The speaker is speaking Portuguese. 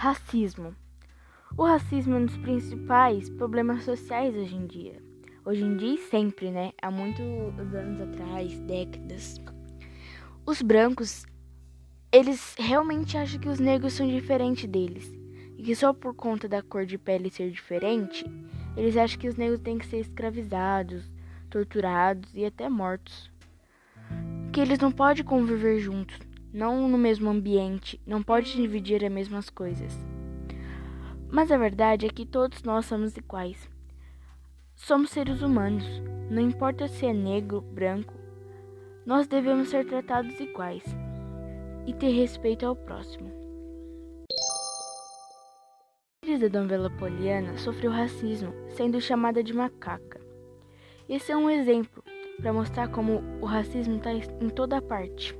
Racismo. O racismo é um dos principais problemas sociais hoje em dia. Hoje em dia e sempre, né? Há muitos anos atrás, décadas. Os brancos, eles realmente acham que os negros são diferentes deles. E que só por conta da cor de pele ser diferente, eles acham que os negros têm que ser escravizados, torturados e até mortos. Que eles não podem conviver juntos, não no mesmo ambiente, não podem dividir as mesmas coisas. Mas a verdade é que todos nós somos iguais. Somos seres humanos, não importa se é negro, branco, nós devemos ser tratados iguais e ter respeito ao próximo. A atriz da novela Poliana sofreu racismo, sendo chamada de macaca. Esse é um exemplo para mostrar como o racismo está em toda parte.